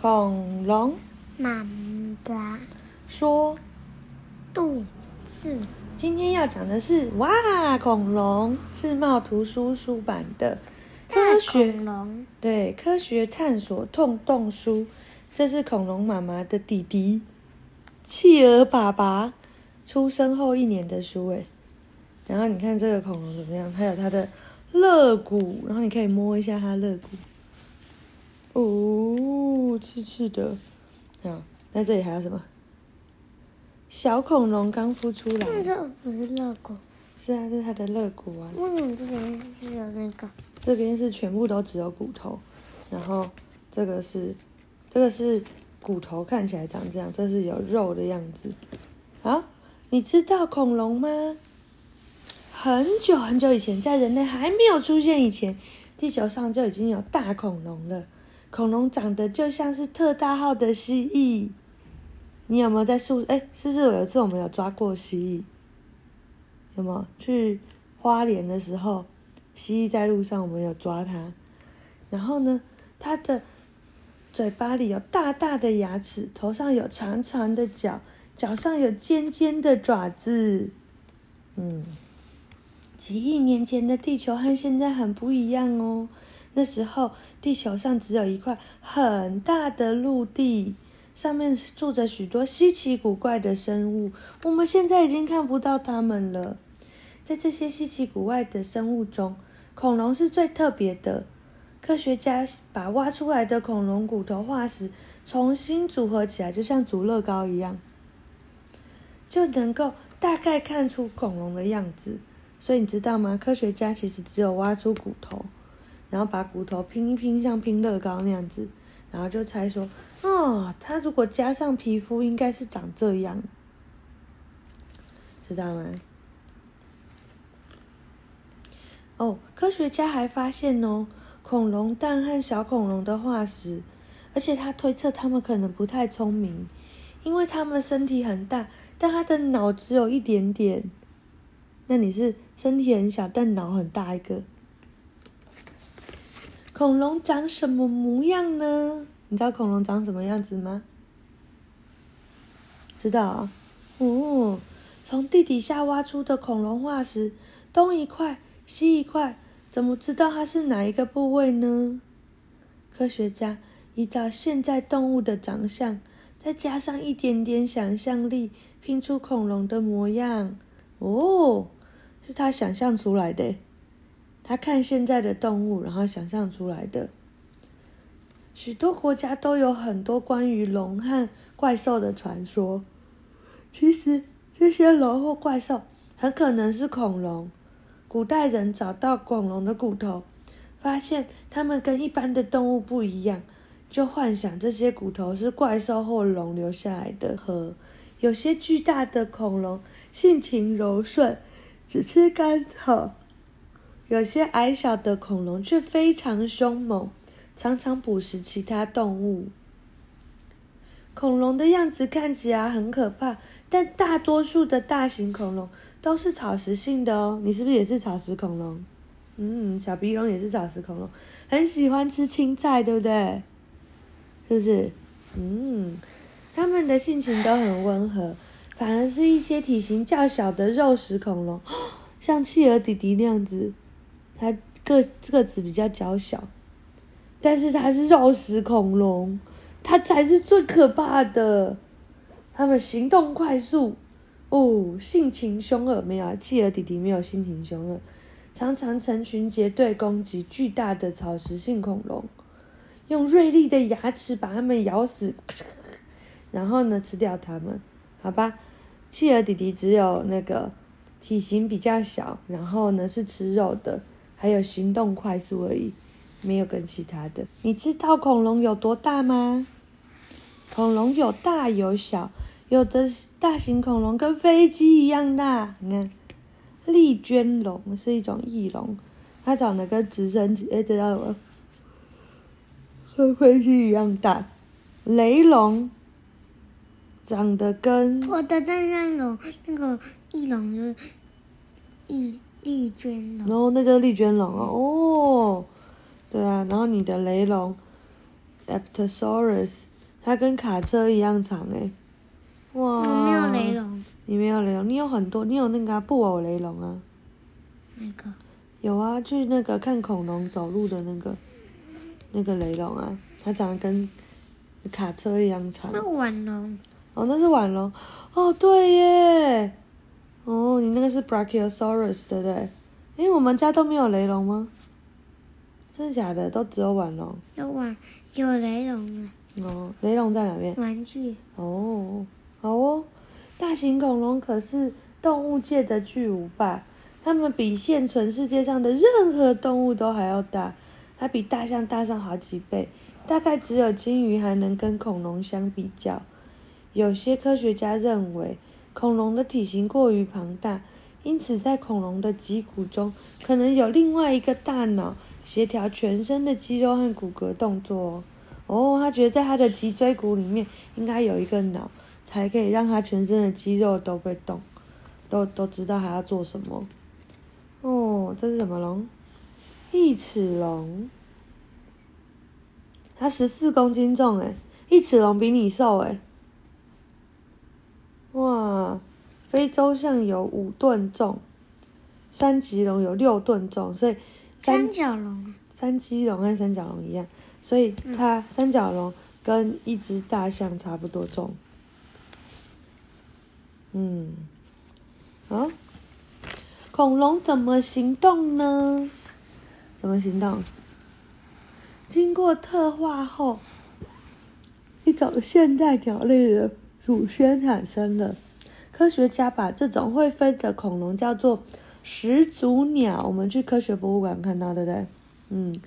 恐龙妈妈说肚子今天要讲的是哇，恐龙世贸图书出版的科学对科学探索痛动书，这是恐龙妈妈的弟弟企鹅爸爸出生后一年的书诶。然后你看这个恐龙怎么样？它有它的肋骨，然后你可以摸一下它肋骨。哦，刺刺的。好，那这里还有什么？小恐龙刚孵出来。那这不是肋骨，是啊，这是它的肋骨啊。为什么这边是有那个？这边是全部都只有骨头，然后这个是这个是骨头，看起来长这样，这是有肉的样子。啊，你知道恐龙吗？很久很久以前，在人类还没有出现以前，地球上就已经有大恐龙了。恐龙长得就像是特大号的蜥蜴。你有没有在树？哎，是不是有一次我们有抓过蜥蜴？有没有去花莲的时候？蜥蜴在路上，我们有抓它。然后呢，它的嘴巴里有大大的牙齿，头上有长长的角，脚上有尖尖的爪子。嗯，几亿年前的地球和现在很不一样哦。那时候地球上只有一块很大的陆地，上面住着许多稀奇古怪的生物。我们现在已经看不到它们了。在这些稀奇古怪的生物中，恐龙是最特别的。科学家把挖出来的恐龙骨头化石重新组合起来，就像组乐高一样，就能够大概看出恐龙的样子。所以你知道吗？科学家其实只有挖出骨头，然后把骨头拼一拼，像拼乐高那样子，然后就猜说：哦，它如果加上皮肤，应该是长这样，知道吗？哦，科学家还发现哦，恐龙蛋和小恐龙的化石，而且他推测他们可能不太聪明，因为他们身体很大，但他的脑只有一点点。那你是身体很小，但脑很大一个。恐龙长什么模样呢？你知道恐龙长什么样子吗？知道啊，哦，从地底下挖出的恐龙化石，东一块。西一块，怎么知道它是哪一个部位呢？科学家依照现在动物的长相，再加上一点点想象力，拼出恐龙的模样。哦，是他想象出来的。他看现在的动物，然后想象出来的。许多国家都有很多关于龙和怪兽的传说。其实这些龙或怪兽很可能是恐龙。古代人找到恐龙的骨头，发现它们跟一般的动物不一样，就幻想这些骨头是怪兽或龙留下来的。和有些巨大的恐龙性情柔顺，只吃干草；有些矮小的恐龙却非常凶猛，常常捕食其他动物。恐龙的样子看起来很可怕，但大多数的大型恐龙。都是草食性的哦，你是不是也是草食恐龙？嗯，小鼻龙也是草食恐龙，很喜欢吃青菜，对不对？是不是？嗯，它们的性情都很温和，反而是一些体型较小的肉食恐龙，像企鹅弟弟那样子，它个个子比较娇小，但是它是肉食恐龙，它才是最可怕的。它们行动快速。哦，性情凶恶没有？企鹅弟弟没有性情凶恶，常常成群结队攻击巨大的草食性恐龙，用锐利的牙齿把它们咬死，然后呢吃掉它们。好吧，企鹅弟弟只有那个体型比较小，然后呢是吃肉的，还有行动快速而已，没有跟其他的。你知道恐龙有多大吗？恐龙有大有小。有的大型恐龙跟飞机一样大，你看，丽娟龙是一种翼龙，它长得跟直升机，哎，知道吗？和飞机一样大。雷龙长得跟我的那那龙那个翼龙就是翼丽娟龙，然后那叫丽娟龙哦，哦，对啊，然后你的雷龙，Apatosaurus。它跟卡车一样长哎、哇！我没有雷，龙，你没有雷龙，你有很多，你有那个、啊、布偶雷龙啊，那个有啊，去那个看恐龙走路的那个那个雷龙啊，它长得跟卡车一样长。那晚龙，哦，那是晚龙。哦，对耶。哦，你那个是 Brachiosaurus 对不对？诶，我们家都没有雷龙吗？真的假的？都只有腕龙。有腕有雷龙啊，哦，雷龙在哪边？玩具，哦，好哦。大型恐龙可是动物界的巨无霸，它们比现存世界上的任何动物都还要大，它比大象大上好几倍，大概只有鲸鱼还能跟恐龙相比较。有些科学家认为，恐龙的体型过于庞大，因此在恐龙的脊骨中可能有另外一个大脑，协调全身的肌肉和骨骼动作哦。他觉得在他的脊椎骨里面应该有一个脑，才可以让他全身的肌肉都会动，都都知道他要做什么。哦，这是什么龙？异齿龙。它十四公斤重诶，异齿龙比你瘦诶。哇，非洲象有五吨重，三级龙有六吨重，所以三三角龙啊，三级龙跟三角龙一样，所以它三角龙跟一只大象差不多重。嗯，好，恐龙怎么行动呢？怎么行动？经过特化后，一种现代鸟类的祖先产生了。科学家把这种会飞的恐龙叫做始祖鸟。我们去科学博物馆看到，对不对？嗯，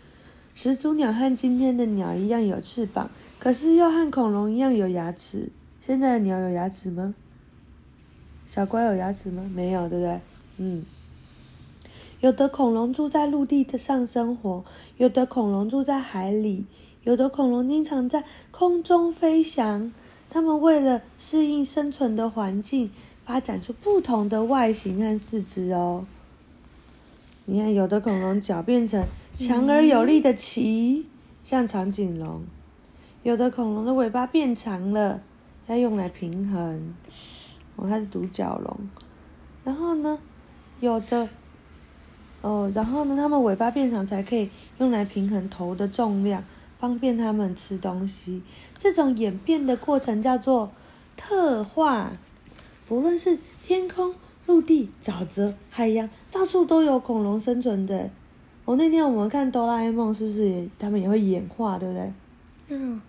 始祖鸟和今天的鸟一样有翅膀，可是又和恐龙一样有牙齿。现在的鸟有牙齿吗？小乖有牙齿吗？没有，对不对？嗯。有的恐龙住在陆地上生活，有的恐龙住在海里，有的恐龙经常在空中飞翔。它们为了适应生存的环境，发展出不同的外形和四肢哦。你看，有的恐龙脚变成强而有力的鳍，像长颈龙；有的恐龙的尾巴变长了，要用来平衡。哦，它是独角龙。然后呢，有的。哦，然后呢，它们尾巴变长才可以用来平衡头的重量，方便他们吃东西。这种演变的过程叫做特化。不论是天空、陆地、沼泽、海洋，到处都有恐龙生存的。哦，那天我们看哆啦 A 梦，是不是也他们也会演化，对不对？嗯，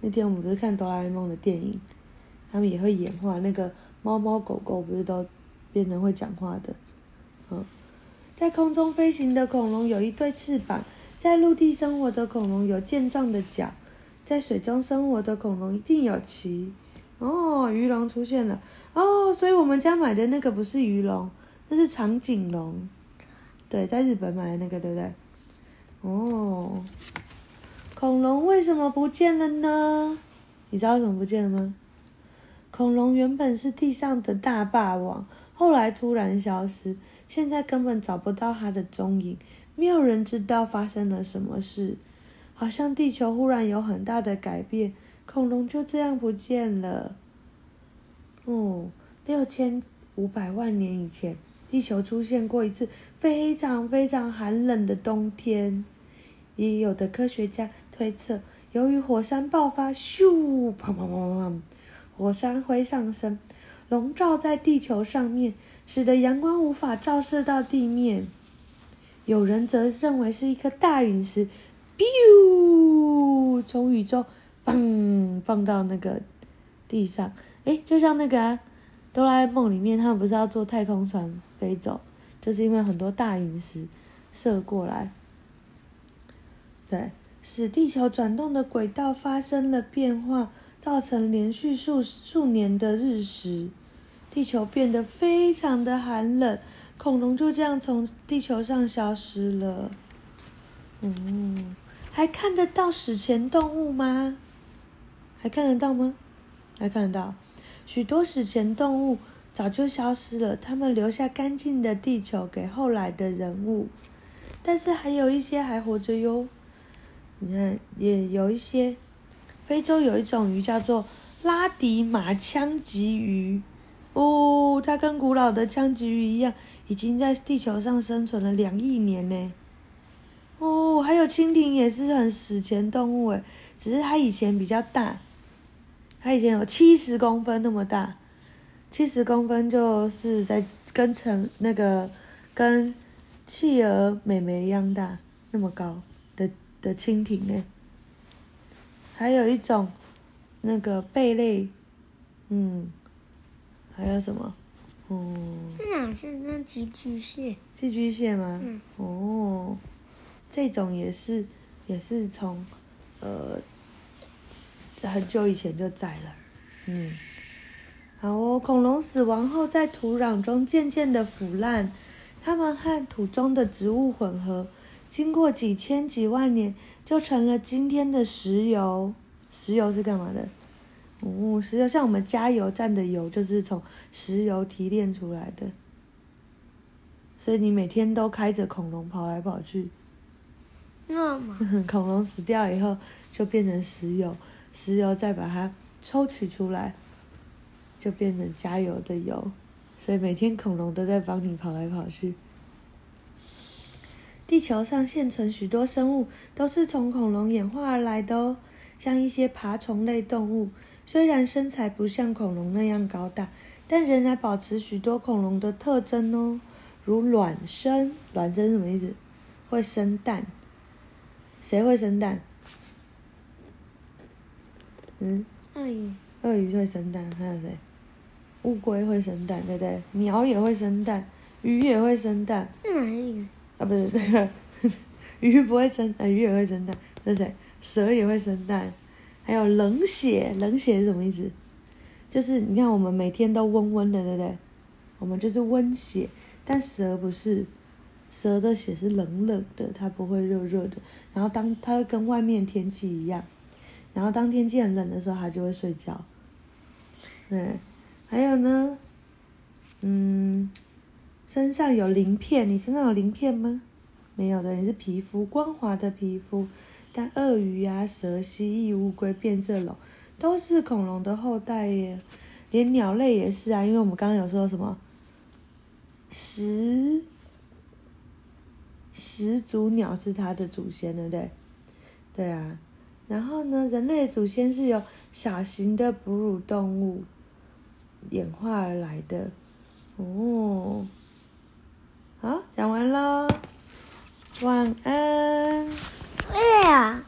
那天我们不是看哆啦 A 梦的电影，他们也会演化，那个猫猫狗狗不是都变成会讲话的？嗯。在空中飞行的恐龙有一对翅膀，在陆地生活的恐龙有健壮的脚，在水中生活的恐龙一定有鳍。哦，鱼龙出现了哦，所以我们家买的那个不是鱼龙，那是长颈龙。对，在日本买的那个，对不对？哦，恐龙为什么不见了呢？你知道为什么不见了吗？恐龙原本是地上的大霸王，后来突然消失。现在根本找不到它的踪影，没有人知道发生了什么事，好像地球忽然有很大的改变，恐龙就这样不见了。哦，六千五百万年以前，地球出现过一次非常非常寒冷的冬天，也有的科学家推测，由于火山爆发，咻，砰砰砰砰，火山灰上升，笼罩在地球上面。使得阳光无法照射到地面。有人则认为是一颗大陨石，biu 从宇宙嘣放到那个地上。诶，就像那个《哆啦 A 梦》里面，他们不是要坐太空船飞走，就是因为很多大陨石射过来，对，使地球转动的轨道发生了变化，造成连续数数年的日食。地球变得非常的寒冷，恐龙就这样从地球上消失了。嗯，还看得到史前动物吗？还看得到吗？还看得到，许多史前动物早就消失了，它们留下干净的地球给后来的人物，但是还有一些还活着哟。你看，也有一些非洲有一种鱼叫做拉迪马枪鲫鱼，哦，它跟古老的枪鲫鱼一样，已经在地球上生存了两亿年呢。哦，还有蜻蜓也是很史前动物诶，只是它以前比较大，它以前有七十公分那么大，七十公分就是在跟成那个跟企鹅妹妹一样大那么高的的蜻蜓呢。还有一种，那个贝类，嗯，还有什么？哦，这哪是那寄居蟹？寄居蟹吗？嗯。哦，这种也是，也是从，呃，很久以前就在了。嗯。好哦，恐龙死亡后在土壤中渐渐的腐烂，它们和土中的植物混合，经过几千几万年。就成了今天的石油。石油是干嘛的？哦，石油像我们加油站的油，就是从石油提炼出来的。所以你每天都开着恐龙跑来跑去。那么，恐龙死掉以后就变成石油，石油再把它抽取出来，就变成加油的油。所以每天恐龙都在帮你跑来跑去。地球上现存许多生物都是从恐龙演化而来的哦，像一些爬虫类动物，虽然身材不像恐龙那样高大，但仍然保持许多恐龙的特征哦，如卵生。卵生什么意思？会生蛋。谁会生蛋？嗯？鳄鱼。鳄鱼会生蛋，还有谁？乌龟会生蛋，对不对？鸟也会生蛋，鱼也会生蛋。鱼？啊，不是这个 鱼不会生，啊，鱼也会生蛋，对不对？蛇也会生蛋，还有冷血，冷血是什么意思？就是你看我们每天都温温的，对不对？我们就是温血，但蛇不是，蛇的血是冷冷的，它不会热热的。然后当它跟外面天气一样，然后当天气很冷的时候，它就会睡觉。对，还有呢，嗯。身上有鳞片，你身上有鳞片吗？没有的，你是皮肤光滑的皮肤。但鳄鱼啊、蛇、蜥蜴、乌龟、变色龙都是恐龙的后代耶，连鸟类也是啊。因为我们刚刚有说什么始始祖鸟是它的祖先，对不对？对啊。然后呢，人类祖先是由小型的哺乳动物演化而来的哦。好，讲完了，晚安。对呀。